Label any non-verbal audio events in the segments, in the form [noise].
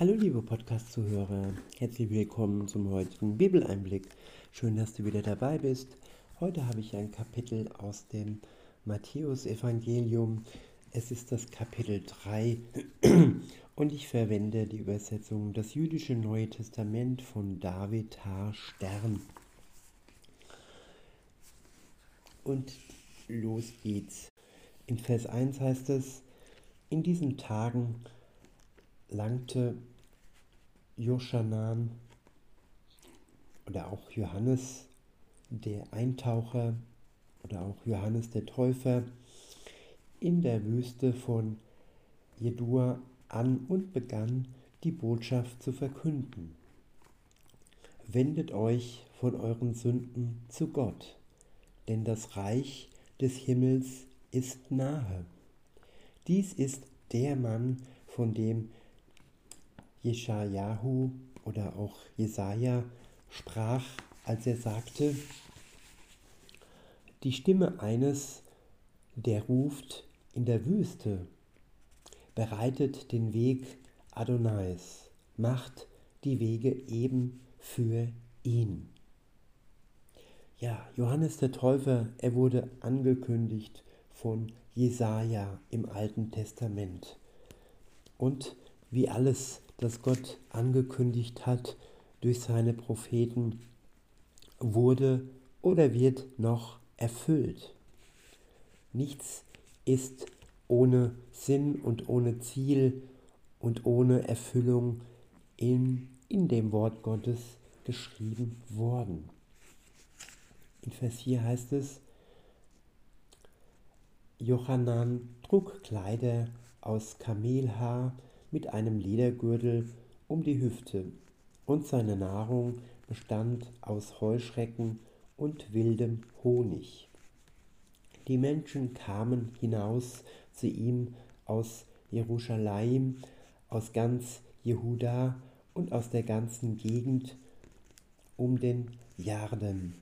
Hallo liebe Podcast-Zuhörer, herzlich willkommen zum heutigen Bibeleinblick. Schön, dass du wieder dabei bist. Heute habe ich ein Kapitel aus dem Matthäus-Evangelium. Es ist das Kapitel 3 [clears throat] und ich verwende die Übersetzung Das jüdische Neue Testament von David H. Stern. Und los geht's. In Vers 1 heißt es, in diesen Tagen langte Joschanan oder auch Johannes, der Eintaucher oder auch Johannes der Täufer, in der Wüste von Jedua an und begann die Botschaft zu verkünden. Wendet euch von euren Sünden zu Gott, denn das Reich des Himmels ist nahe. Dies ist der Mann, von dem Jeschajahu oder auch Jesaja sprach, als er sagte: Die Stimme eines, der ruft in der Wüste, bereitet den Weg Adonais, macht die Wege eben für ihn. Ja, Johannes der Täufer, er wurde angekündigt von Jesaja im Alten Testament. Und wie alles das Gott angekündigt hat durch seine Propheten, wurde oder wird noch erfüllt. Nichts ist ohne Sinn und ohne Ziel und ohne Erfüllung in, in dem Wort Gottes geschrieben worden. In Vers 4 heißt es, Johannan trug Kleider aus Kamelhaar, mit einem Ledergürtel um die Hüfte, und seine Nahrung bestand aus Heuschrecken und wildem Honig. Die Menschen kamen hinaus zu ihm aus Jerusalem, aus ganz Jehuda und aus der ganzen Gegend um den Jarden.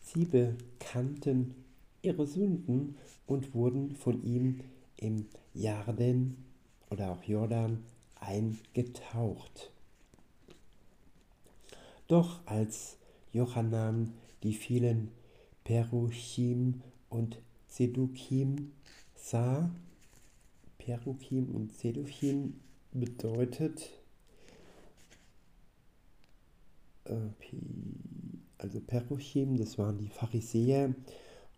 Sie bekannten ihre Sünden und wurden von ihm im Jarden oder auch Jordan eingetaucht. Doch als Johannan die vielen Peruchim und Sedukim sah, Peruchim und Seduchim bedeutet, äh, also Peruchim, das waren die Pharisäer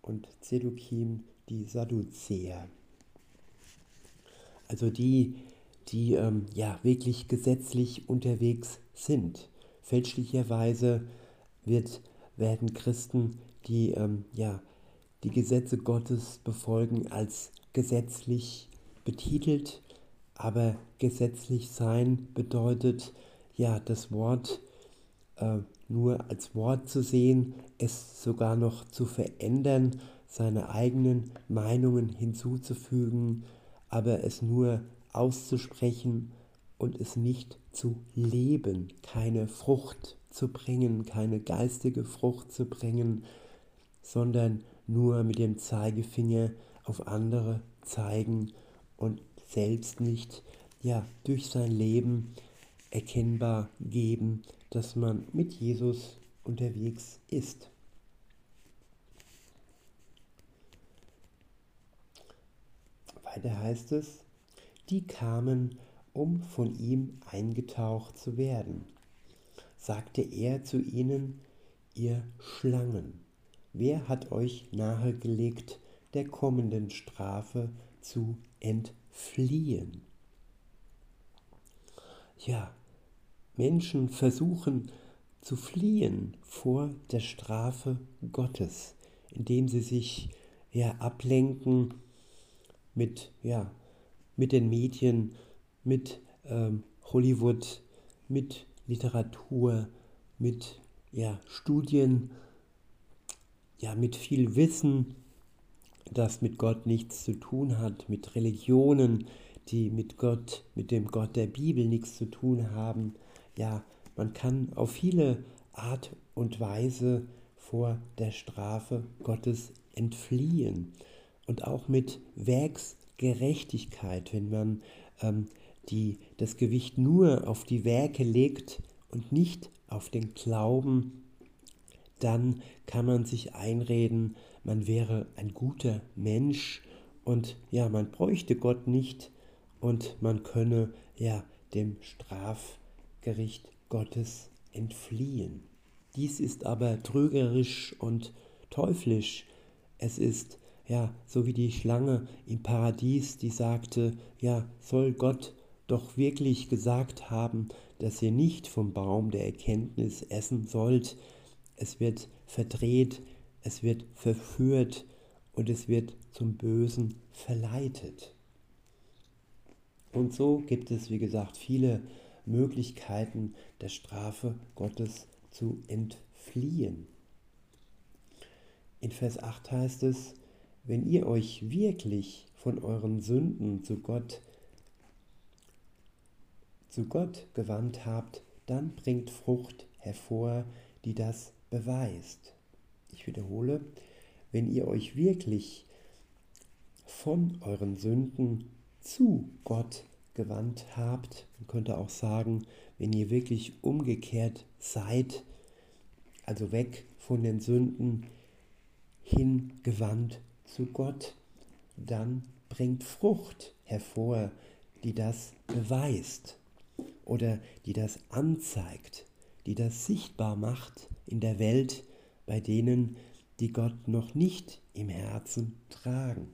und Sedukim, die Sadduzäer also die, die ähm, ja wirklich gesetzlich unterwegs sind. Fälschlicherweise wird, werden Christen, die ähm, ja die Gesetze Gottes befolgen, als gesetzlich betitelt, aber gesetzlich sein bedeutet ja das Wort äh, nur als Wort zu sehen, es sogar noch zu verändern, seine eigenen Meinungen hinzuzufügen, aber es nur auszusprechen und es nicht zu leben, keine Frucht zu bringen, keine geistige Frucht zu bringen, sondern nur mit dem Zeigefinger auf andere zeigen und selbst nicht ja durch sein Leben erkennbar geben, dass man mit Jesus unterwegs ist. Weiter heißt es, die kamen, um von ihm eingetaucht zu werden. Sagte er zu ihnen, ihr Schlangen, wer hat euch nahegelegt, der kommenden Strafe zu entfliehen? Ja, Menschen versuchen zu fliehen vor der Strafe Gottes, indem sie sich ja ablenken mit, ja, mit den Medien, mit ähm, Hollywood, mit Literatur, mit ja, Studien, ja, mit viel Wissen, das mit Gott nichts zu tun hat, mit Religionen, die mit Gott, mit dem Gott der Bibel nichts zu tun haben. Ja, man kann auf viele Art und Weise vor der Strafe Gottes entfliehen und auch mit Werksgerechtigkeit, wenn man ähm, die das Gewicht nur auf die Werke legt und nicht auf den Glauben, dann kann man sich einreden, man wäre ein guter Mensch und ja, man bräuchte Gott nicht und man könne ja dem Strafgericht Gottes entfliehen. Dies ist aber trügerisch und teuflisch. Es ist ja so wie die Schlange im Paradies, die sagte, ja, soll Gott doch wirklich gesagt haben, dass ihr nicht vom Baum der Erkenntnis essen sollt. Es wird verdreht, es wird verführt und es wird zum Bösen verleitet. Und so gibt es, wie gesagt, viele Möglichkeiten der Strafe Gottes zu entfliehen. In Vers 8 heißt es, wenn ihr euch wirklich von euren Sünden zu Gott zu Gott gewandt habt, dann bringt Frucht hervor, die das beweist. Ich wiederhole, wenn ihr euch wirklich von euren Sünden zu Gott gewandt habt, man könnte auch sagen, wenn ihr wirklich umgekehrt seid, also weg von den Sünden, hingewandt zu Gott, dann bringt Frucht hervor, die das beweist oder die das anzeigt, die das sichtbar macht in der Welt bei denen, die Gott noch nicht im Herzen tragen.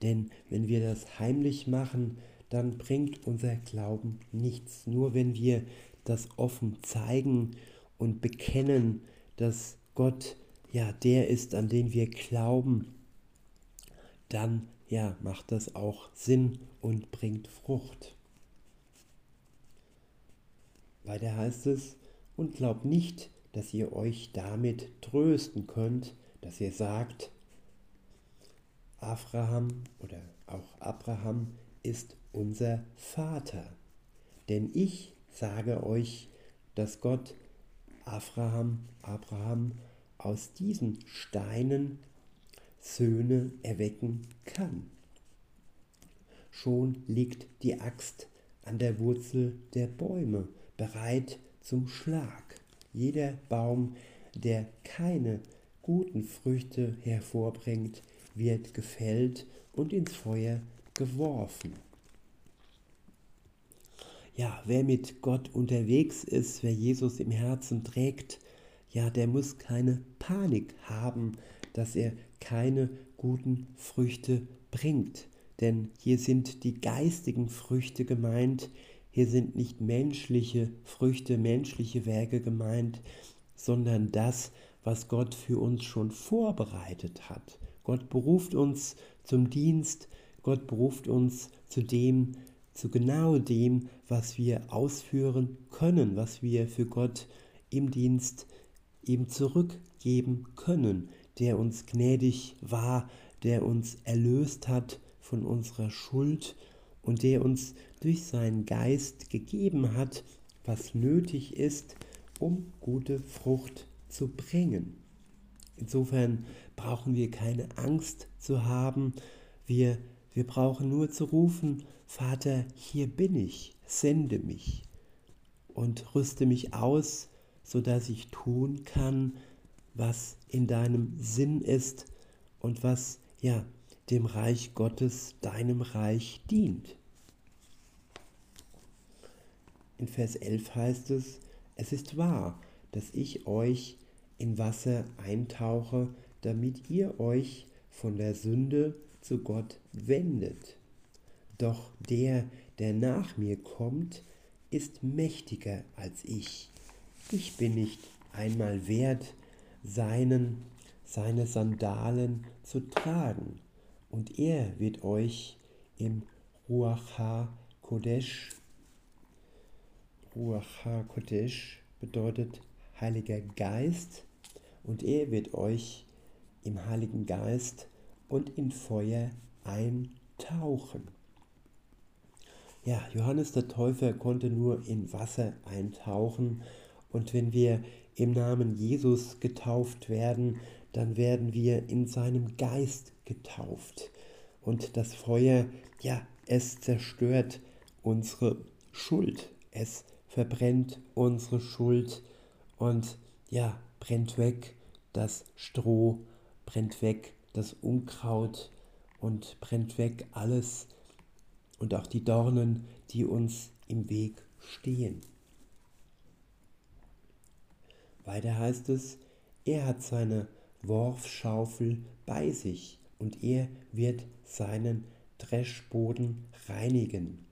Denn wenn wir das heimlich machen, dann bringt unser Glauben nichts. Nur wenn wir das offen zeigen und bekennen, dass Gott ja der ist, an den wir glauben, dann ja macht das auch Sinn und bringt Frucht. Weiter heißt es, und glaubt nicht, dass ihr euch damit trösten könnt, dass ihr sagt, Abraham oder auch Abraham ist unser Vater. Denn ich sage euch, dass Gott Abraham, Abraham aus diesen Steinen Söhne erwecken kann. Schon liegt die Axt an der Wurzel der Bäume bereit zum Schlag. Jeder Baum, der keine guten Früchte hervorbringt, wird gefällt und ins Feuer geworfen. Ja, wer mit Gott unterwegs ist, wer Jesus im Herzen trägt, ja, der muss keine Panik haben, dass er keine guten Früchte bringt. Denn hier sind die geistigen Früchte gemeint, hier sind nicht menschliche Früchte, menschliche Werke gemeint, sondern das, was Gott für uns schon vorbereitet hat. Gott beruft uns zum Dienst, Gott beruft uns zu dem, zu genau dem, was wir ausführen können, was wir für Gott im Dienst ihm zurückgeben können, der uns gnädig war, der uns erlöst hat von unserer Schuld und der uns durch seinen Geist gegeben hat, was nötig ist, um gute Frucht zu bringen. Insofern brauchen wir keine Angst zu haben, wir, wir brauchen nur zu rufen, Vater, hier bin ich, sende mich und rüste mich aus, sodass ich tun kann, was in deinem Sinn ist und was ja dem Reich Gottes, deinem Reich dient. In Vers 11 heißt es, es ist wahr, dass ich euch in Wasser eintauche, damit ihr euch von der Sünde zu Gott wendet. Doch der, der nach mir kommt, ist mächtiger als ich. Ich bin nicht einmal wert, seinen, seine Sandalen zu tragen, und er wird euch im Ruach HaKodesh, Ruach HaKodesh bedeutet Heiliger Geist, und er wird euch im Heiligen Geist und in Feuer eintauchen. Ja, Johannes der Täufer konnte nur in Wasser eintauchen und wenn wir im Namen Jesus getauft werden, dann werden wir in seinem Geist getauft. Und das Feuer, ja, es zerstört unsere Schuld. Es verbrennt unsere Schuld und ja, brennt weg das Stroh, brennt weg das Unkraut und brennt weg alles und auch die Dornen, die uns im Weg stehen. Weiter heißt es, er hat seine Worfschaufel bei sich und er wird seinen Dreschboden reinigen,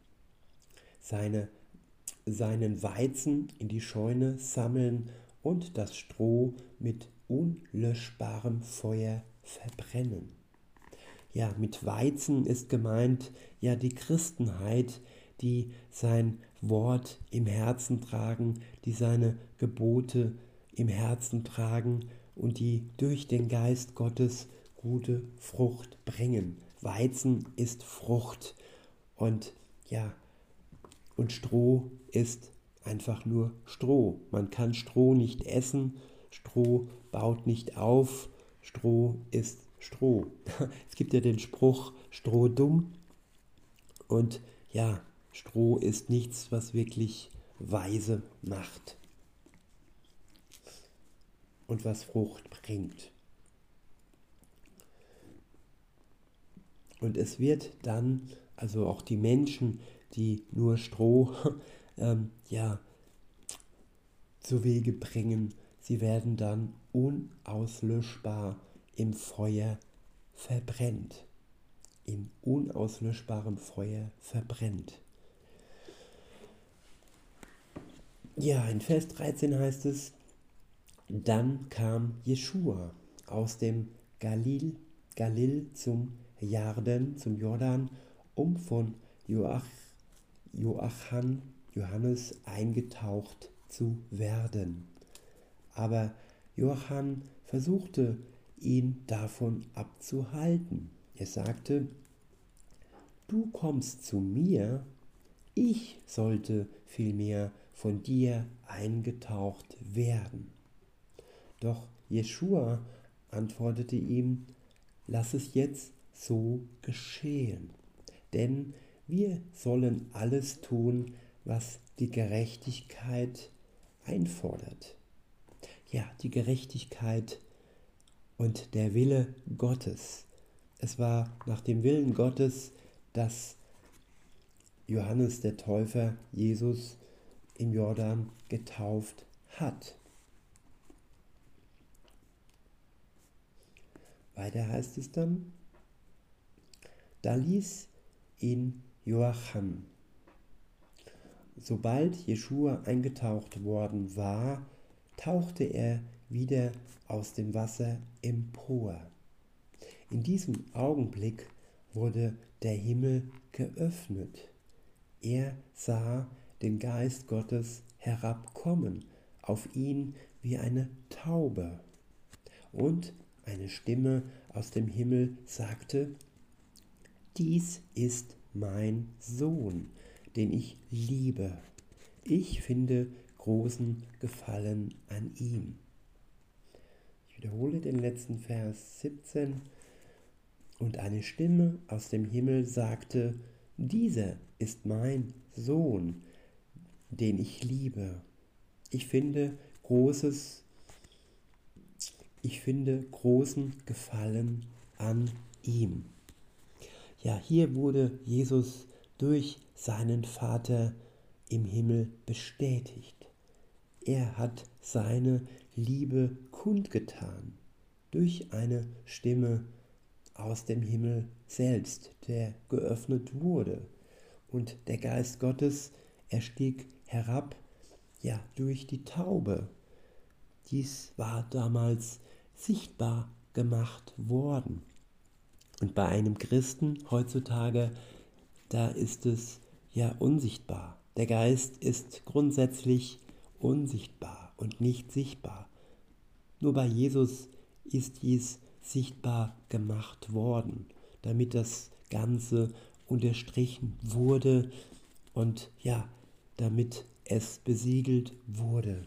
seine, seinen Weizen in die Scheune sammeln und das Stroh mit unlöschbarem Feuer verbrennen. Ja, mit Weizen ist gemeint ja die Christenheit, die sein Wort im Herzen tragen, die seine Gebote im Herzen tragen und die durch den Geist Gottes gute Frucht bringen. Weizen ist Frucht und ja, und Stroh ist einfach nur Stroh. Man kann Stroh nicht essen, Stroh baut nicht auf, Stroh ist Stroh. [laughs] Es gibt ja den Spruch Stroh dumm und ja, Stroh ist nichts, was wirklich weise macht und was Frucht bringt. Und es wird dann, also auch die Menschen, die nur Stroh [laughs] ähm, ja, zu Wege bringen, sie werden dann unauslöschbar im Feuer verbrennt. In unauslöschbarem Feuer verbrennt. Ja, in Vers 13 heißt es, dann kam Jeschua aus dem Galil, Galil zum Jarden, zum Jordan, um von Joach, Joachan, Johannes eingetaucht zu werden. Aber Johann versuchte ihn davon abzuhalten. Er sagte, du kommst zu mir, ich sollte vielmehr von dir eingetaucht werden. Doch Jeschua antwortete ihm, lass es jetzt so geschehen, denn wir sollen alles tun, was die Gerechtigkeit einfordert. Ja, die Gerechtigkeit und der Wille Gottes. Es war nach dem Willen Gottes, dass Johannes der Täufer Jesus im Jordan getauft hat. Weiter heißt es dann, da ließ ihn Joachim. Sobald Jeschua eingetaucht worden war, tauchte er wieder aus dem Wasser empor. In diesem Augenblick wurde der Himmel geöffnet. Er sah den Geist Gottes herabkommen auf ihn wie eine Taube. Und eine Stimme aus dem Himmel sagte, Dies ist mein Sohn, den ich liebe. Ich finde großen Gefallen an ihm. Ich wiederhole den letzten Vers 17. Und eine Stimme aus dem Himmel sagte, dieser ist mein Sohn, den ich liebe. Ich finde großes, ich finde großen Gefallen an ihm. Ja, hier wurde Jesus durch seinen Vater im Himmel bestätigt. Er hat seine Liebe kundgetan durch eine Stimme aus dem Himmel selbst, der geöffnet wurde. Und der Geist Gottes, er stieg herab, ja, durch die Taube. Dies war damals sichtbar gemacht worden. Und bei einem Christen heutzutage, da ist es ja unsichtbar. Der Geist ist grundsätzlich unsichtbar und nicht sichtbar. Nur bei Jesus ist dies sichtbar gemacht worden, damit das Ganze unterstrichen wurde und ja, damit es besiegelt wurde.